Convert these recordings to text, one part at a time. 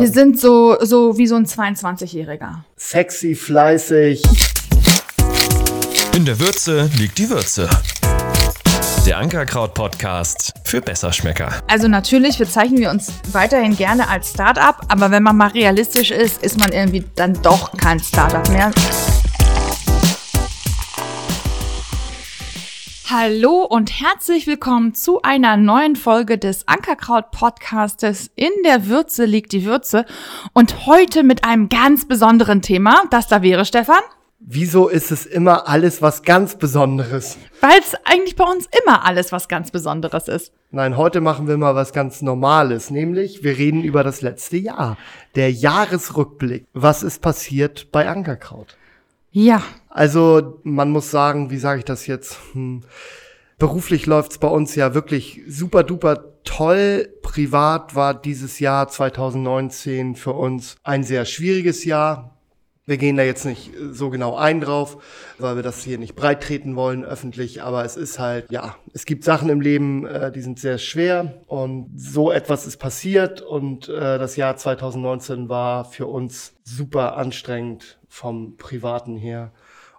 Wir sind so, so wie so ein 22-Jähriger. Sexy, fleißig. In der Würze liegt die Würze. Der Ankerkraut-Podcast für Besserschmecker. Also natürlich bezeichnen wir uns weiterhin gerne als Startup, aber wenn man mal realistisch ist, ist man irgendwie dann doch kein Startup mehr. Hallo und herzlich willkommen zu einer neuen Folge des Ankerkraut Podcastes. In der Würze liegt die Würze und heute mit einem ganz besonderen Thema. Das da wäre, Stefan? Wieso ist es immer alles was ganz Besonderes? Weil es eigentlich bei uns immer alles was ganz Besonderes ist. Nein, heute machen wir mal was ganz Normales, nämlich wir reden über das letzte Jahr. Der Jahresrückblick. Was ist passiert bei Ankerkraut? Ja. Also man muss sagen, wie sage ich das jetzt? Hm. Beruflich läuft's bei uns ja wirklich super duper toll. Privat war dieses Jahr 2019 für uns ein sehr schwieriges Jahr. Wir gehen da jetzt nicht so genau ein drauf, weil wir das hier nicht breit treten wollen öffentlich, aber es ist halt, ja, es gibt Sachen im Leben, äh, die sind sehr schwer und so etwas ist passiert und äh, das Jahr 2019 war für uns super anstrengend vom Privaten her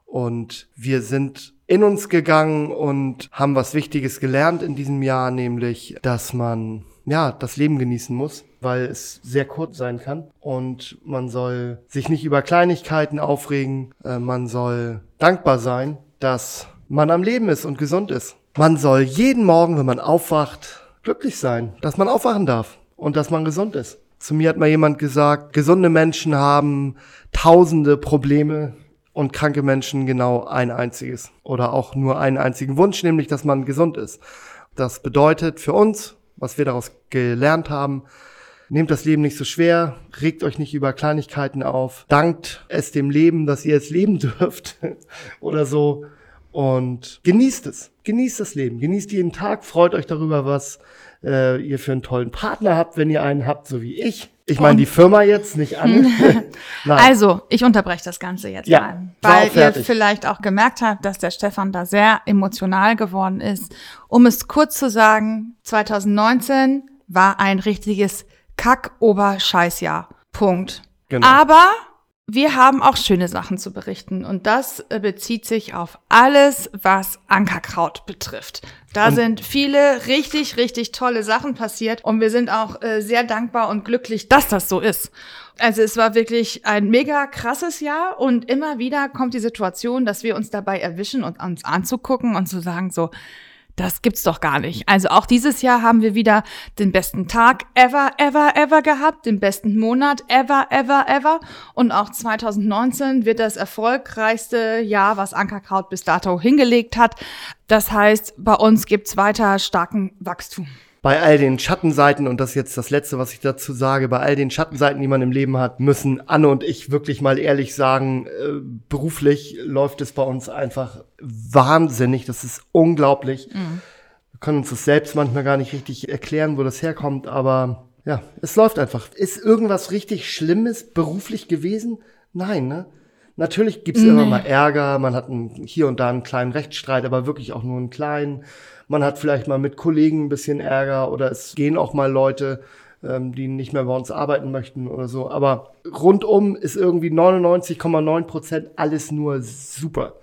und wir sind in uns gegangen und haben was Wichtiges gelernt in diesem Jahr, nämlich, dass man ja, das Leben genießen muss, weil es sehr kurz sein kann. Und man soll sich nicht über Kleinigkeiten aufregen. Äh, man soll dankbar sein, dass man am Leben ist und gesund ist. Man soll jeden Morgen, wenn man aufwacht, glücklich sein, dass man aufwachen darf und dass man gesund ist. Zu mir hat mal jemand gesagt, gesunde Menschen haben tausende Probleme und kranke Menschen genau ein einziges oder auch nur einen einzigen Wunsch, nämlich dass man gesund ist. Das bedeutet für uns, was wir daraus gelernt haben. Nehmt das Leben nicht so schwer, regt euch nicht über Kleinigkeiten auf, dankt es dem Leben, dass ihr es leben dürft oder so und genießt es. Genießt das Leben, genießt jeden Tag, freut euch darüber, was äh, ihr für einen tollen Partner habt, wenn ihr einen habt, so wie ich. Ich meine die Firma jetzt nicht an. also, ich unterbreche das Ganze jetzt ja, mal, weil ihr vielleicht auch gemerkt habt, dass der Stefan da sehr emotional geworden ist. Um es kurz zu sagen, 2019 war ein richtiges Kack-Ober-Scheißjahr. Punkt. Genau. Aber wir haben auch schöne Sachen zu berichten und das äh, bezieht sich auf alles, was Ankerkraut betrifft. Da und sind viele richtig, richtig tolle Sachen passiert und wir sind auch äh, sehr dankbar und glücklich, dass das so ist. Also es war wirklich ein mega krasses Jahr und immer wieder kommt die Situation, dass wir uns dabei erwischen und uns anzugucken und zu sagen so, das gibt's doch gar nicht. Also auch dieses Jahr haben wir wieder den besten Tag ever, ever, ever gehabt, den besten Monat ever, ever, ever. Und auch 2019 wird das erfolgreichste Jahr, was Ankerkraut bis dato hingelegt hat. Das heißt, bei uns gibt's weiter starken Wachstum bei all den Schattenseiten, und das ist jetzt das Letzte, was ich dazu sage, bei all den Schattenseiten, die man im Leben hat, müssen Anne und ich wirklich mal ehrlich sagen, äh, beruflich läuft es bei uns einfach wahnsinnig. Das ist unglaublich. Mhm. Wir können uns das selbst manchmal gar nicht richtig erklären, wo das herkommt, aber ja, es läuft einfach. Ist irgendwas richtig Schlimmes beruflich gewesen? Nein, ne? Natürlich gibt's nee. immer mal Ärger, man hat einen, hier und da einen kleinen Rechtsstreit, aber wirklich auch nur einen kleinen. Man hat vielleicht mal mit Kollegen ein bisschen Ärger oder es gehen auch mal Leute, ähm, die nicht mehr bei uns arbeiten möchten oder so. Aber rundum ist irgendwie 99,9 Prozent alles nur super.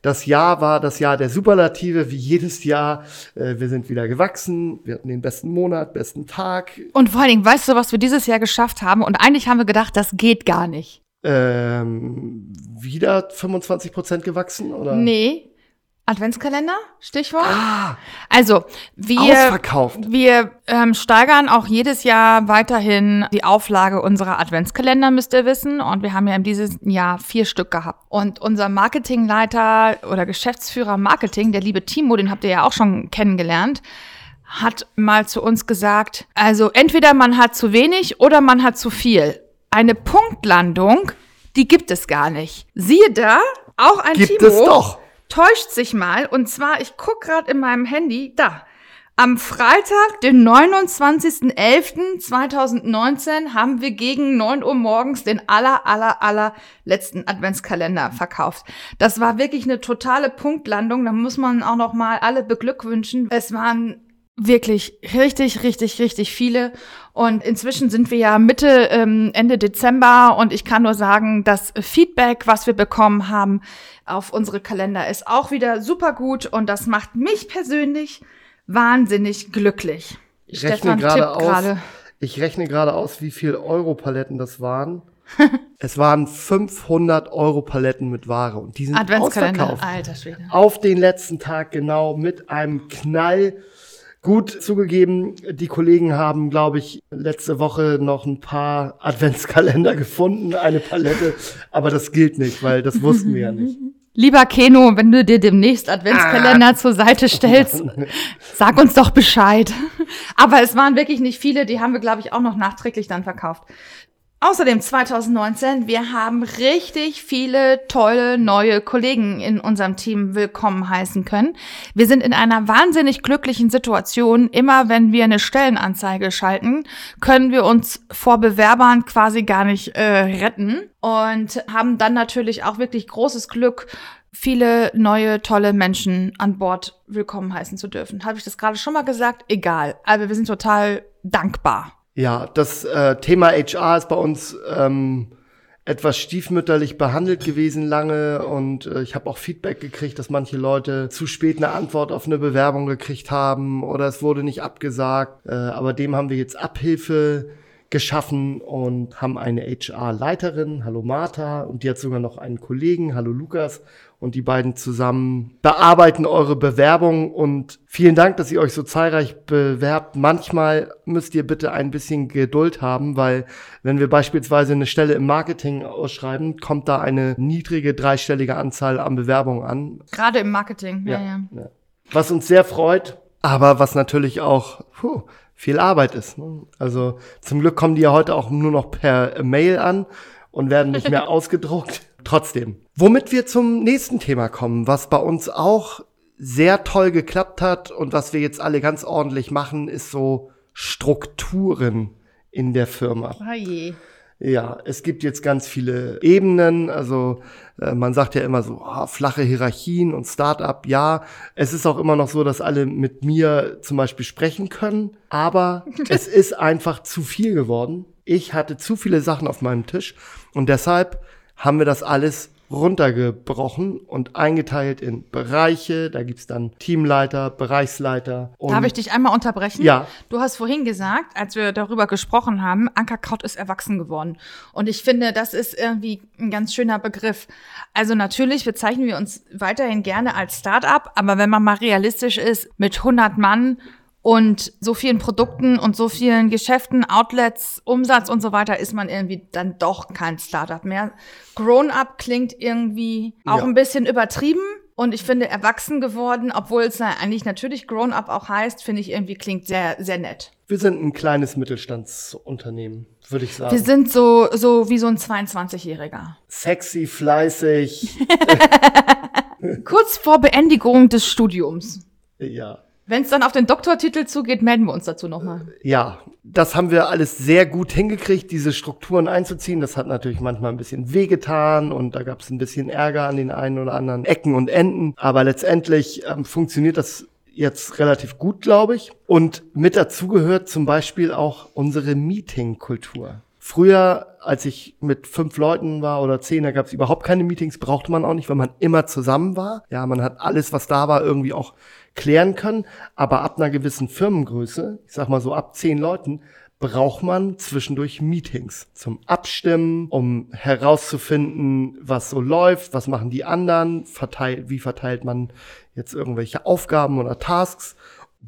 Das Jahr war das Jahr der Superlative, wie jedes Jahr. Äh, wir sind wieder gewachsen, wir hatten den besten Monat, besten Tag. Und vor allen Dingen, weißt du, was wir dieses Jahr geschafft haben? Und eigentlich haben wir gedacht, das geht gar nicht. Ähm, wieder 25 Prozent gewachsen, oder? Nee, Adventskalender, Stichwort. Ah, also wir, wir ähm, steigern auch jedes Jahr weiterhin die Auflage unserer Adventskalender, müsst ihr wissen. Und wir haben ja in diesem Jahr vier Stück gehabt. Und unser Marketingleiter oder Geschäftsführer Marketing, der liebe Timo, den habt ihr ja auch schon kennengelernt, hat mal zu uns gesagt, also entweder man hat zu wenig oder man hat zu viel. Eine Punktlandung, die gibt es gar nicht. Siehe da, auch ein gibt Timo. Es doch täuscht sich mal. Und zwar, ich guck gerade in meinem Handy, da. Am Freitag, den 29.11.2019, haben wir gegen 9 Uhr morgens den aller, aller, aller letzten Adventskalender verkauft. Das war wirklich eine totale Punktlandung. Da muss man auch noch mal alle beglückwünschen. Es waren wirklich richtig, richtig, richtig viele. Und inzwischen sind wir ja Mitte, ähm, Ende Dezember und ich kann nur sagen, das Feedback, was wir bekommen haben auf unsere Kalender, ist auch wieder super gut und das macht mich persönlich wahnsinnig glücklich. Ich rechne gerade aus, ich rechne gerade aus, wie viel Euro-Paletten das waren. es waren 500 Euro Paletten mit Ware und die sind ausverkauft. Alter Schwede. Auf den letzten Tag genau mit einem Knall Gut zugegeben, die Kollegen haben, glaube ich, letzte Woche noch ein paar Adventskalender gefunden, eine Palette, aber das gilt nicht, weil das wussten wir ja nicht. Lieber Keno, wenn du dir demnächst Adventskalender ah. zur Seite stellst, sag uns doch Bescheid. Aber es waren wirklich nicht viele, die haben wir, glaube ich, auch noch nachträglich dann verkauft. Außerdem 2019, wir haben richtig viele tolle neue Kollegen in unserem Team willkommen heißen können. Wir sind in einer wahnsinnig glücklichen Situation. Immer wenn wir eine Stellenanzeige schalten, können wir uns vor Bewerbern quasi gar nicht äh, retten und haben dann natürlich auch wirklich großes Glück, viele neue, tolle Menschen an Bord willkommen heißen zu dürfen. Habe ich das gerade schon mal gesagt? Egal. Aber wir sind total dankbar. Ja, das äh, Thema HR ist bei uns ähm, etwas stiefmütterlich behandelt gewesen lange und äh, ich habe auch Feedback gekriegt, dass manche Leute zu spät eine Antwort auf eine Bewerbung gekriegt haben oder es wurde nicht abgesagt. Äh, aber dem haben wir jetzt Abhilfe geschaffen und haben eine HR-Leiterin, hallo Martha, und die hat sogar noch einen Kollegen, hallo Lukas, und die beiden zusammen bearbeiten eure Bewerbung und vielen Dank, dass ihr euch so zahlreich bewerbt. Manchmal müsst ihr bitte ein bisschen Geduld haben, weil wenn wir beispielsweise eine Stelle im Marketing ausschreiben, kommt da eine niedrige dreistellige Anzahl an Bewerbungen an. Gerade im Marketing, ja, ja. ja. Was uns sehr freut, aber was natürlich auch puh, viel Arbeit ist. Ne? Also zum Glück kommen die ja heute auch nur noch per Mail an und werden nicht mehr ausgedruckt. Trotzdem. Womit wir zum nächsten Thema kommen, was bei uns auch sehr toll geklappt hat und was wir jetzt alle ganz ordentlich machen, ist so Strukturen in der Firma. Oh je. Ja, es gibt jetzt ganz viele Ebenen. Also äh, man sagt ja immer so oh, flache Hierarchien und Startup. Ja, es ist auch immer noch so, dass alle mit mir zum Beispiel sprechen können. Aber es ist einfach zu viel geworden. Ich hatte zu viele Sachen auf meinem Tisch und deshalb haben wir das alles runtergebrochen und eingeteilt in Bereiche. Da gibt's dann Teamleiter, Bereichsleiter. Darf ich dich einmal unterbrechen? Ja. Du hast vorhin gesagt, als wir darüber gesprochen haben, Ankerkraut ist erwachsen geworden. Und ich finde, das ist irgendwie ein ganz schöner Begriff. Also natürlich bezeichnen wir uns weiterhin gerne als Start-up, aber wenn man mal realistisch ist, mit 100 Mann und so vielen Produkten und so vielen Geschäften, Outlets, Umsatz und so weiter ist man irgendwie dann doch kein Startup mehr. Grown up klingt irgendwie auch ja. ein bisschen übertrieben. Und ich finde, erwachsen geworden, obwohl es eigentlich natürlich Grown Up auch heißt, finde ich irgendwie klingt sehr, sehr nett. Wir sind ein kleines Mittelstandsunternehmen, würde ich sagen. Wir sind so, so wie so ein 22-Jähriger. Sexy, fleißig. Kurz vor Beendigung des Studiums. Ja. Wenn es dann auf den Doktortitel zugeht, melden wir uns dazu nochmal. Ja, das haben wir alles sehr gut hingekriegt, diese Strukturen einzuziehen. Das hat natürlich manchmal ein bisschen wehgetan und da gab es ein bisschen Ärger an den einen oder anderen Ecken und Enden. Aber letztendlich ähm, funktioniert das jetzt relativ gut, glaube ich. Und mit dazu gehört zum Beispiel auch unsere Meeting-Kultur. Früher, als ich mit fünf Leuten war oder zehn, da gab es überhaupt keine Meetings, brauchte man auch nicht, weil man immer zusammen war. Ja, man hat alles, was da war, irgendwie auch klären können. Aber ab einer gewissen Firmengröße, ich sag mal so ab zehn Leuten, braucht man zwischendurch Meetings zum Abstimmen, um herauszufinden, was so läuft, was machen die anderen, verteilt, wie verteilt man jetzt irgendwelche Aufgaben oder Tasks.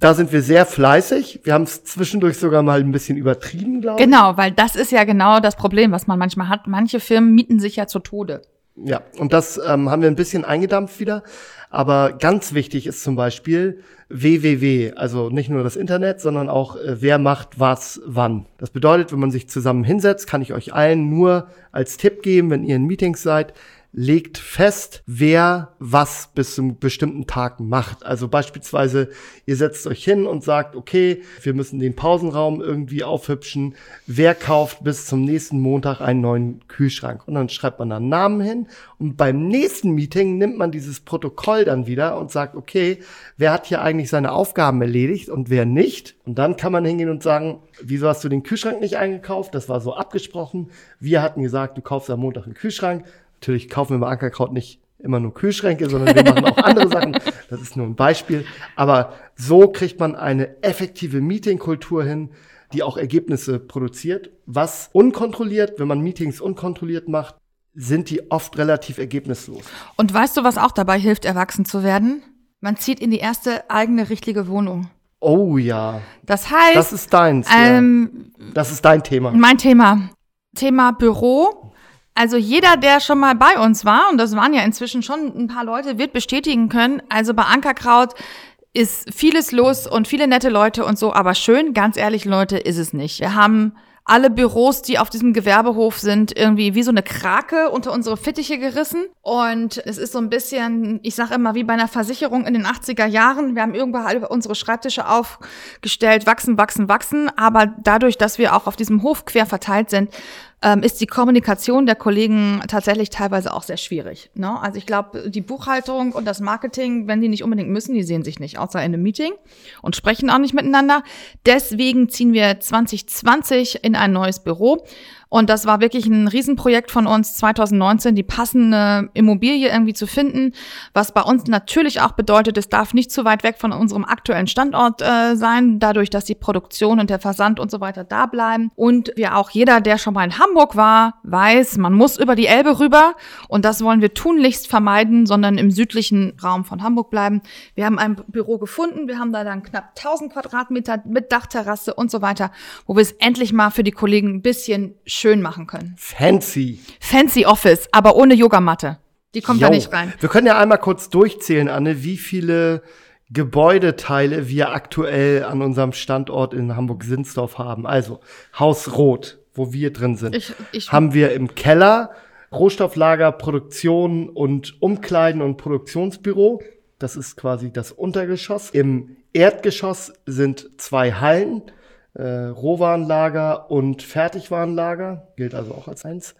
Da sind wir sehr fleißig. Wir haben es zwischendurch sogar mal ein bisschen übertrieben, glaube ich. Genau, weil das ist ja genau das Problem, was man manchmal hat. Manche Firmen mieten sich ja zu Tode. Ja, und das ähm, haben wir ein bisschen eingedampft wieder. Aber ganz wichtig ist zum Beispiel www, also nicht nur das Internet, sondern auch äh, wer macht was wann. Das bedeutet, wenn man sich zusammen hinsetzt, kann ich euch allen nur als Tipp geben, wenn ihr in Meetings seid, legt fest, wer was bis zum bestimmten Tag macht. Also beispielsweise, ihr setzt euch hin und sagt, okay, wir müssen den Pausenraum irgendwie aufhübschen. Wer kauft bis zum nächsten Montag einen neuen Kühlschrank? Und dann schreibt man einen Namen hin und beim nächsten Meeting nimmt man dieses Protokoll dann wieder und sagt, okay, wer hat hier eigentlich seine Aufgaben erledigt und wer nicht? Und dann kann man hingehen und sagen, wieso hast du den Kühlschrank nicht eingekauft? Das war so abgesprochen. Wir hatten gesagt, du kaufst am Montag einen Kühlschrank. Natürlich kaufen wir bei Ankerkraut nicht immer nur Kühlschränke, sondern wir machen auch andere Sachen. Das ist nur ein Beispiel. Aber so kriegt man eine effektive Meetingkultur hin, die auch Ergebnisse produziert. Was unkontrolliert, wenn man Meetings unkontrolliert macht, sind die oft relativ ergebnislos. Und weißt du, was auch dabei hilft, erwachsen zu werden? Man zieht in die erste eigene richtige Wohnung. Oh ja. Das heißt. Das ist deins. Ähm, ja. Das ist dein Thema. Mein Thema. Thema Büro. Also jeder, der schon mal bei uns war, und das waren ja inzwischen schon ein paar Leute, wird bestätigen können. Also bei Ankerkraut ist vieles los und viele nette Leute und so, aber schön, ganz ehrlich, Leute, ist es nicht. Wir haben alle Büros, die auf diesem Gewerbehof sind, irgendwie wie so eine Krake unter unsere Fittiche gerissen. Und es ist so ein bisschen, ich sage immer, wie bei einer Versicherung in den 80er Jahren. Wir haben irgendwann unsere Schreibtische aufgestellt, wachsen, wachsen, wachsen. Aber dadurch, dass wir auch auf diesem Hof quer verteilt sind, ähm, ist die Kommunikation der Kollegen tatsächlich teilweise auch sehr schwierig. Ne? Also ich glaube, die Buchhaltung und das Marketing, wenn die nicht unbedingt müssen, die sehen sich nicht, außer in einem Meeting und sprechen auch nicht miteinander. Deswegen ziehen wir 2020 in ein neues Büro. Und das war wirklich ein Riesenprojekt von uns 2019, die passende Immobilie irgendwie zu finden, was bei uns natürlich auch bedeutet, es darf nicht zu weit weg von unserem aktuellen Standort äh, sein, dadurch, dass die Produktion und der Versand und so weiter da bleiben. Und wir auch jeder, der schon mal in Hamburg war, weiß, man muss über die Elbe rüber und das wollen wir tunlichst vermeiden, sondern im südlichen Raum von Hamburg bleiben. Wir haben ein Büro gefunden, wir haben da dann knapp 1000 Quadratmeter mit Dachterrasse und so weiter, wo wir es endlich mal für die Kollegen ein bisschen schön machen können. Fancy. Fancy Office, aber ohne Yogamatte. Die kommt jo. da nicht rein. Wir können ja einmal kurz durchzählen, Anne, wie viele Gebäudeteile wir aktuell an unserem Standort in Hamburg-Sinsdorf haben. Also Haus Rot, wo wir drin sind, ich, ich, haben wir im Keller Rohstofflager, Produktion und Umkleiden und Produktionsbüro. Das ist quasi das Untergeschoss. Im Erdgeschoss sind zwei Hallen äh, Rohwarenlager und Fertigwarenlager, gilt also auch als eins.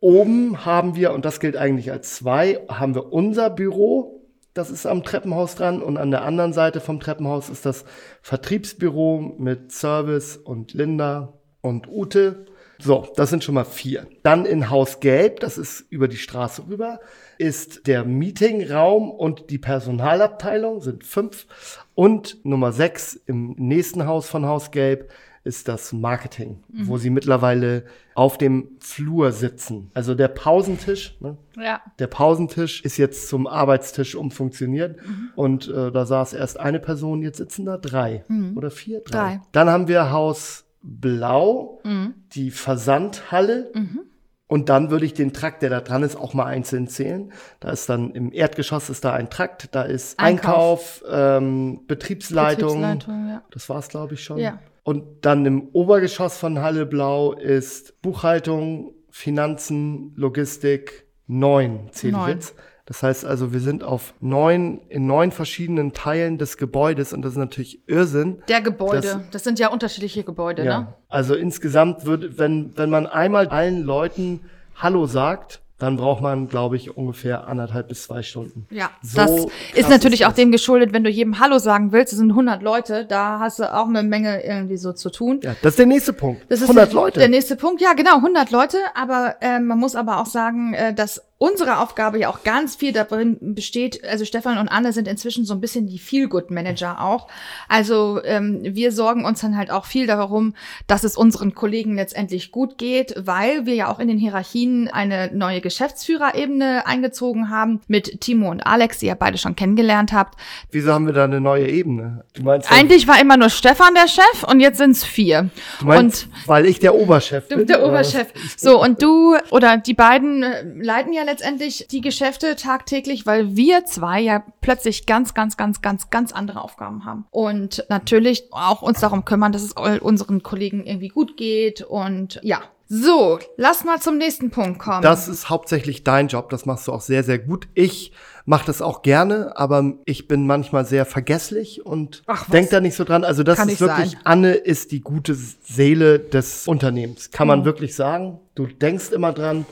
Oben haben wir, und das gilt eigentlich als zwei, haben wir unser Büro, das ist am Treppenhaus dran und an der anderen Seite vom Treppenhaus ist das Vertriebsbüro mit Service und Linda und Ute. So, das sind schon mal vier. Dann in Haus Gelb, das ist über die Straße rüber, ist der Meetingraum und die Personalabteilung, sind fünf. Und Nummer sechs im nächsten Haus von Haus Gelb ist das Marketing, mhm. wo sie mittlerweile auf dem Flur sitzen. Also der Pausentisch, ne? ja. der Pausentisch ist jetzt zum Arbeitstisch umfunktioniert mhm. und äh, da saß erst eine Person, jetzt sitzen da drei mhm. oder vier, drei. drei. Dann haben wir Haus Blau, mhm. die Versandhalle. Mhm. Und dann würde ich den Trakt, der da dran ist, auch mal einzeln zählen. Da ist dann im Erdgeschoss ist da ein Trakt, da ist Einkauf, Einkauf ähm, Betriebsleitung. Betriebsleitung ja. Das war's, glaube ich, schon. Ja. Und dann im Obergeschoss von Halle Blau ist Buchhaltung, Finanzen, Logistik, neun zähle ich jetzt. Das heißt also, wir sind auf neun, in neun verschiedenen Teilen des Gebäudes und das ist natürlich Irrsinn. Der Gebäude, das, das sind ja unterschiedliche Gebäude, ja. ne? Also insgesamt würde, wenn, wenn man einmal allen Leuten Hallo sagt, dann braucht man, glaube ich, ungefähr anderthalb bis zwei Stunden. Ja, so das ist natürlich ist auch dem geschuldet, wenn du jedem Hallo sagen willst, es sind 100 Leute, da hast du auch eine Menge irgendwie so zu tun. Ja, das ist der nächste Punkt. Das ist 100 Leute. Der nächste Punkt, ja genau, 100 Leute, aber äh, man muss aber auch sagen, äh, dass unsere Aufgabe ja auch ganz viel darin besteht, also Stefan und Anne sind inzwischen so ein bisschen die Feel-Good-Manager auch. Also ähm, wir sorgen uns dann halt auch viel darum, dass es unseren Kollegen letztendlich gut geht, weil wir ja auch in den Hierarchien eine neue Geschäftsführerebene eingezogen haben mit Timo und Alex, die ihr beide schon kennengelernt habt. Wieso haben wir da eine neue Ebene? Du meinst Eigentlich war immer nur Stefan der Chef und jetzt sind es vier. Du meinst, und weil ich der Oberchef bin? Der Oberchef. So, und du oder die beiden äh, leiten ja letztendlich die Geschäfte tagtäglich, weil wir zwei ja plötzlich ganz, ganz, ganz, ganz, ganz andere Aufgaben haben. Und natürlich auch uns darum kümmern, dass es unseren Kollegen irgendwie gut geht. Und ja, So, lass mal zum nächsten Punkt kommen. Das ist hauptsächlich dein Job, das machst du auch sehr, sehr gut. Ich mache das auch gerne, aber ich bin manchmal sehr vergesslich und denk da nicht so dran. Also das Kann ist wirklich, sein. Anne ist die gute Seele des Unternehmens. Kann man wirklich sagen. Du denkst immer dran.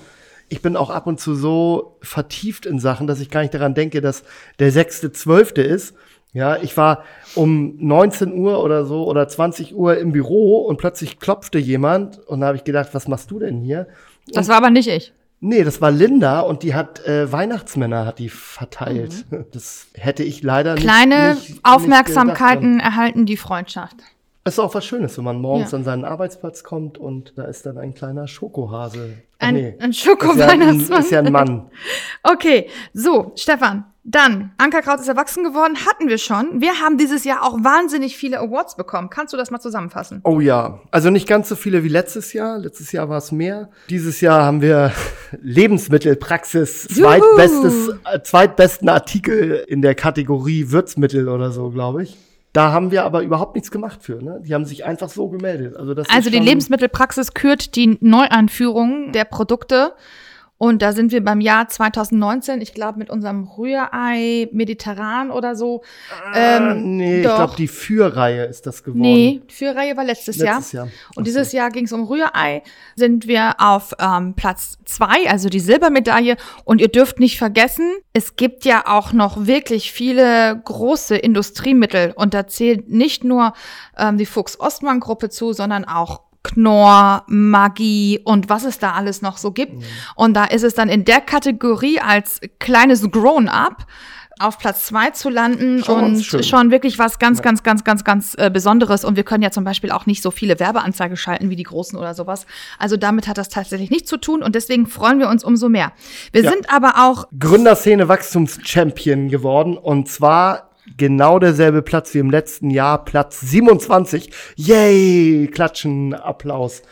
Ich bin auch ab und zu so vertieft in Sachen, dass ich gar nicht daran denke, dass der sechste Zwölfte ist. Ja, ich war um 19 Uhr oder so oder 20 Uhr im Büro und plötzlich klopfte jemand und da habe ich gedacht, was machst du denn hier? das war aber nicht ich. Nee, das war Linda und die hat äh, Weihnachtsmänner hat die verteilt. Das hätte ich leider nicht- Mhm. Kleine nicht, nicht Aufmerksamkeiten erhalten die Freundschaft. Das ist auch was Schönes, wenn man morgens Ja. an seinen Arbeitsplatz kommt und da ist dann ein kleiner Schokohase. Ach Ein, nee, ein ist ja ein, Schoko-Weihnachtsmann. ist ja ein Mann. Okay, so, Stefan, dann, Ankerkraut ist erwachsen geworden, hatten wir schon. Wir haben dieses Jahr auch wahnsinnig viele Awards bekommen. Kannst du das mal zusammenfassen? Oh ja, also nicht ganz so viele wie letztes Jahr. Letztes Jahr war es mehr. Dieses Jahr haben wir Lebensmittelpraxis, Juhu. zweitbestes, äh, zweitbesten Artikel in der Kategorie Würzmittel oder so, glaube ich. Da haben wir aber überhaupt nichts gemacht für. Ne? Die haben sich einfach so gemeldet. Also, das Also die Lebensmittelpraxis kürt die Neueinführung der Produkte. Und da sind wir beim Jahr 2019, ich glaube mit unserem Rührei mediterran oder so. Ah, nee, ich doch. glaube, die Fürreihe ist das geworden. Nee, Führreihe war letztes, Letztes Jahr. Jahr. Und dieses Jahr ging es um Rührei. Sind wir auf ähm, Platz zwei, also die Silbermedaille. Und ihr dürft nicht vergessen, es gibt ja auch noch wirklich viele große Industriemittel. Und da zählt nicht nur ähm, die Fuchs-Ostmann-Gruppe zu, sondern auch Knorr, Maggi und was es da alles noch so gibt. Und da ist es dann in der Kategorie als kleines Grown-up auf Platz zwei zu landen Schon und schön. schon wirklich was ganz, ganz, ganz, ganz, ganz äh, Besonderes. Und wir können ja zum Beispiel auch nicht so viele Werbeanzeigen schalten wie die Großen oder sowas. Also damit hat das tatsächlich nichts zu tun und deswegen freuen wir uns umso mehr. Wir Ja. sind aber auch Gründerszene Wachstumschampion geworden und zwar genau derselbe Platz wie im letzten Jahr, Platz 27. Yay! Klatschen, Applaus.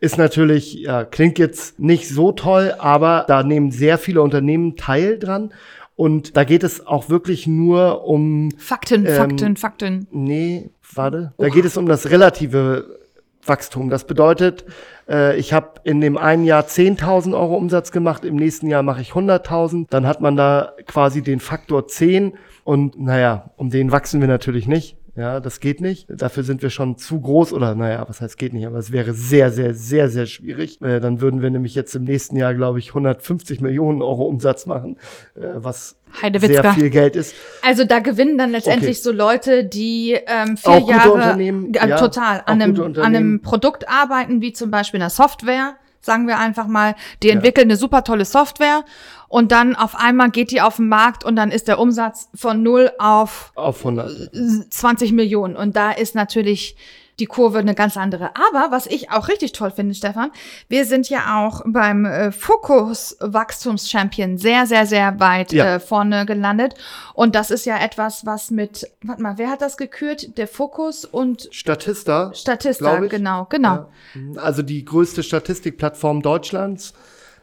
Ist natürlich, ja, klingt jetzt nicht so toll, aber da nehmen sehr viele Unternehmen teil dran. Und da geht es auch wirklich nur um Fakten, Ähm, Fakten, Fakten. Nee, warte. Da geht es um das relative Wachstum. Das bedeutet, äh, ich habe in dem einen Jahr 10.000 Euro Umsatz gemacht, im nächsten Jahr mache ich 100.000. Dann hat man da quasi den Faktor 10 und naja, um den wachsen wir natürlich nicht. Ja, das geht nicht. Dafür sind wir schon zu groß oder naja, was heißt geht nicht, aber es wäre sehr, sehr, sehr, sehr schwierig. Äh, dann würden wir nämlich jetzt im nächsten Jahr, glaube ich, 150 Millionen Euro Umsatz machen, äh, was sehr viel Geld ist. Also da gewinnen dann letztendlich Okay. so Leute, die ähm, vier Jahre äh, ja, total auch an einem, an einem Produkt arbeiten, wie zum Beispiel einer Software, sagen wir einfach mal. Die entwickeln eine super tolle Software und dann auf einmal geht die auf den Markt und dann ist der Umsatz von null auf Auf 100. 20 Millionen. Und da ist natürlich die Kurve eine ganz andere. Aber was ich auch richtig toll finde, Stefan, wir sind ja auch beim äh, Fokus Wachstumschampion sehr, sehr, sehr weit Ja. äh, vorne gelandet. Und das ist ja etwas, was mit, warte mal, wer hat das gekürt? Der Fokus und Statista. Statista, genau, genau. Ja. Also die größte Statistikplattform Deutschlands.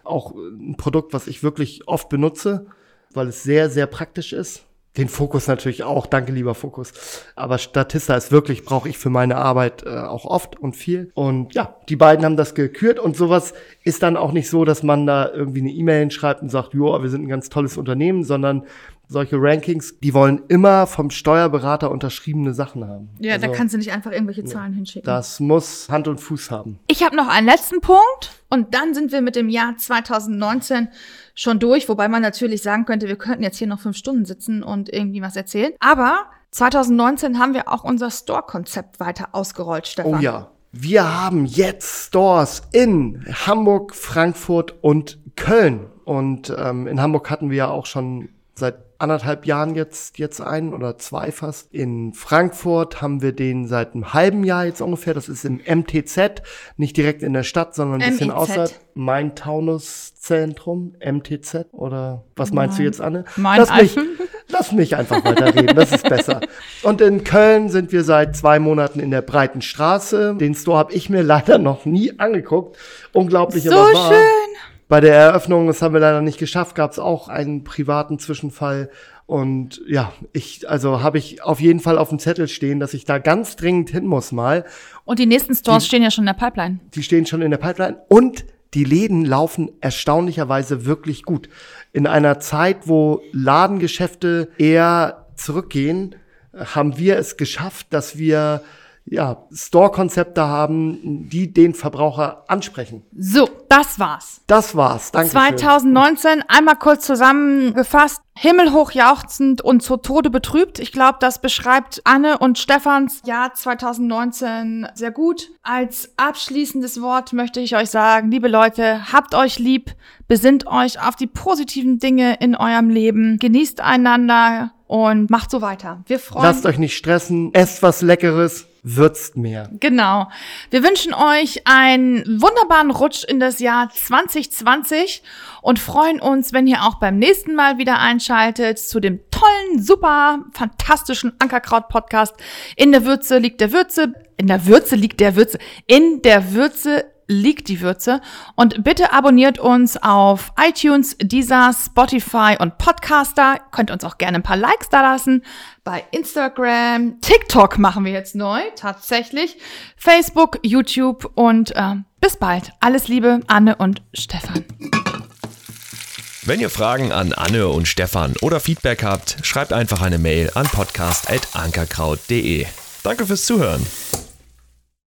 Auch ein Produkt, was ich wirklich oft benutze, weil es sehr, sehr praktisch ist. Den Fokus natürlich auch, danke lieber Fokus. Aber Statista ist wirklich, brauche ich für meine Arbeit äh, auch oft und viel. Und ja, die beiden haben das gekürt und sowas ist dann auch nicht so, dass man da irgendwie eine E-Mail schreibt und sagt, jo, wir sind ein ganz tolles Unternehmen, sondern solche Rankings, die wollen immer vom Steuerberater unterschriebene Sachen haben. Ja, da Also, kannst du nicht einfach irgendwelche Zahlen hinschicken. Das muss Hand und Fuß haben. Ich habe noch einen letzten Punkt und dann sind wir mit dem Jahr 2019 schon durch, wobei man natürlich sagen könnte, wir könnten jetzt hier noch fünf Stunden sitzen und irgendwie was erzählen. Aber 2019 haben wir auch unser Store-Konzept weiter ausgerollt, Stefan. Oh ja. Wir haben jetzt Stores in Hamburg, Frankfurt und Köln. Und ähm, in Hamburg hatten wir ja auch schon seit anderthalb Jahren jetzt, jetzt einen oder zwei fast. In Frankfurt haben wir den seit einem halben Jahr jetzt ungefähr. Das ist im MTZ, nicht direkt in der Stadt, sondern ein bisschen außerhalb. Main-Taunus-Zentrum, MTZ oder was meinst du Mein- jetzt, Anne? Mein lass, mich, lass mich einfach weiterreden, das ist besser. Und in Köln sind wir seit zwei Monaten in der Breiten Straße. Den Store habe ich mir leider noch nie angeguckt. Unglaublich, So aber wahr. schön. Bei der Eröffnung, das haben wir leider nicht geschafft, gab es auch einen privaten Zwischenfall. Und ja, ich, also habe ich auf jeden Fall auf dem Zettel stehen, dass ich da ganz dringend hin muss mal. Und die nächsten Stores die, stehen ja schon in der Pipeline. Die stehen schon in der Pipeline. Und die Läden laufen erstaunlicherweise wirklich gut. In einer Zeit, wo Ladengeschäfte eher zurückgehen, haben wir es geschafft, dass wir ja, Store-Konzepte haben, die den Verbraucher ansprechen. So, das war's. Das war's. Danke. 2019, einmal kurz zusammengefasst. Himmelhoch jauchzend und zu Tode betrübt. Ich glaube, das beschreibt Anne und Stefans Jahr 2019 sehr gut. Als abschließendes Wort möchte ich euch sagen, liebe Leute, habt euch lieb, besinnt euch auf die positiven Dinge in eurem Leben, genießt einander und macht so weiter. Wir freuen Lasst euch nicht stressen, esst was Leckeres, würzt mehr. Genau. Wir wünschen euch einen wunderbaren Rutsch in das Jahr 2020 und freuen uns, wenn ihr auch beim nächsten Mal wieder einschaltet zu dem tollen, super, fantastischen Ankerkraut-Podcast. In der Würze liegt der Würze, in der Würze liegt der Würze, in der Würze liegt die Würze. Und bitte abonniert uns auf iTunes, Deezer, Spotify und Podcaster. Könnt uns auch gerne ein paar Likes da lassen. Bei Instagram, TikTok machen wir jetzt neu, tatsächlich. Facebook, YouTube und äh, bis bald. Alles Liebe, Anne und Stefan. Wenn ihr Fragen an Anne und Stefan oder Feedback habt, schreibt einfach eine Mail an podcast.ankerkraut.de. Danke fürs Zuhören.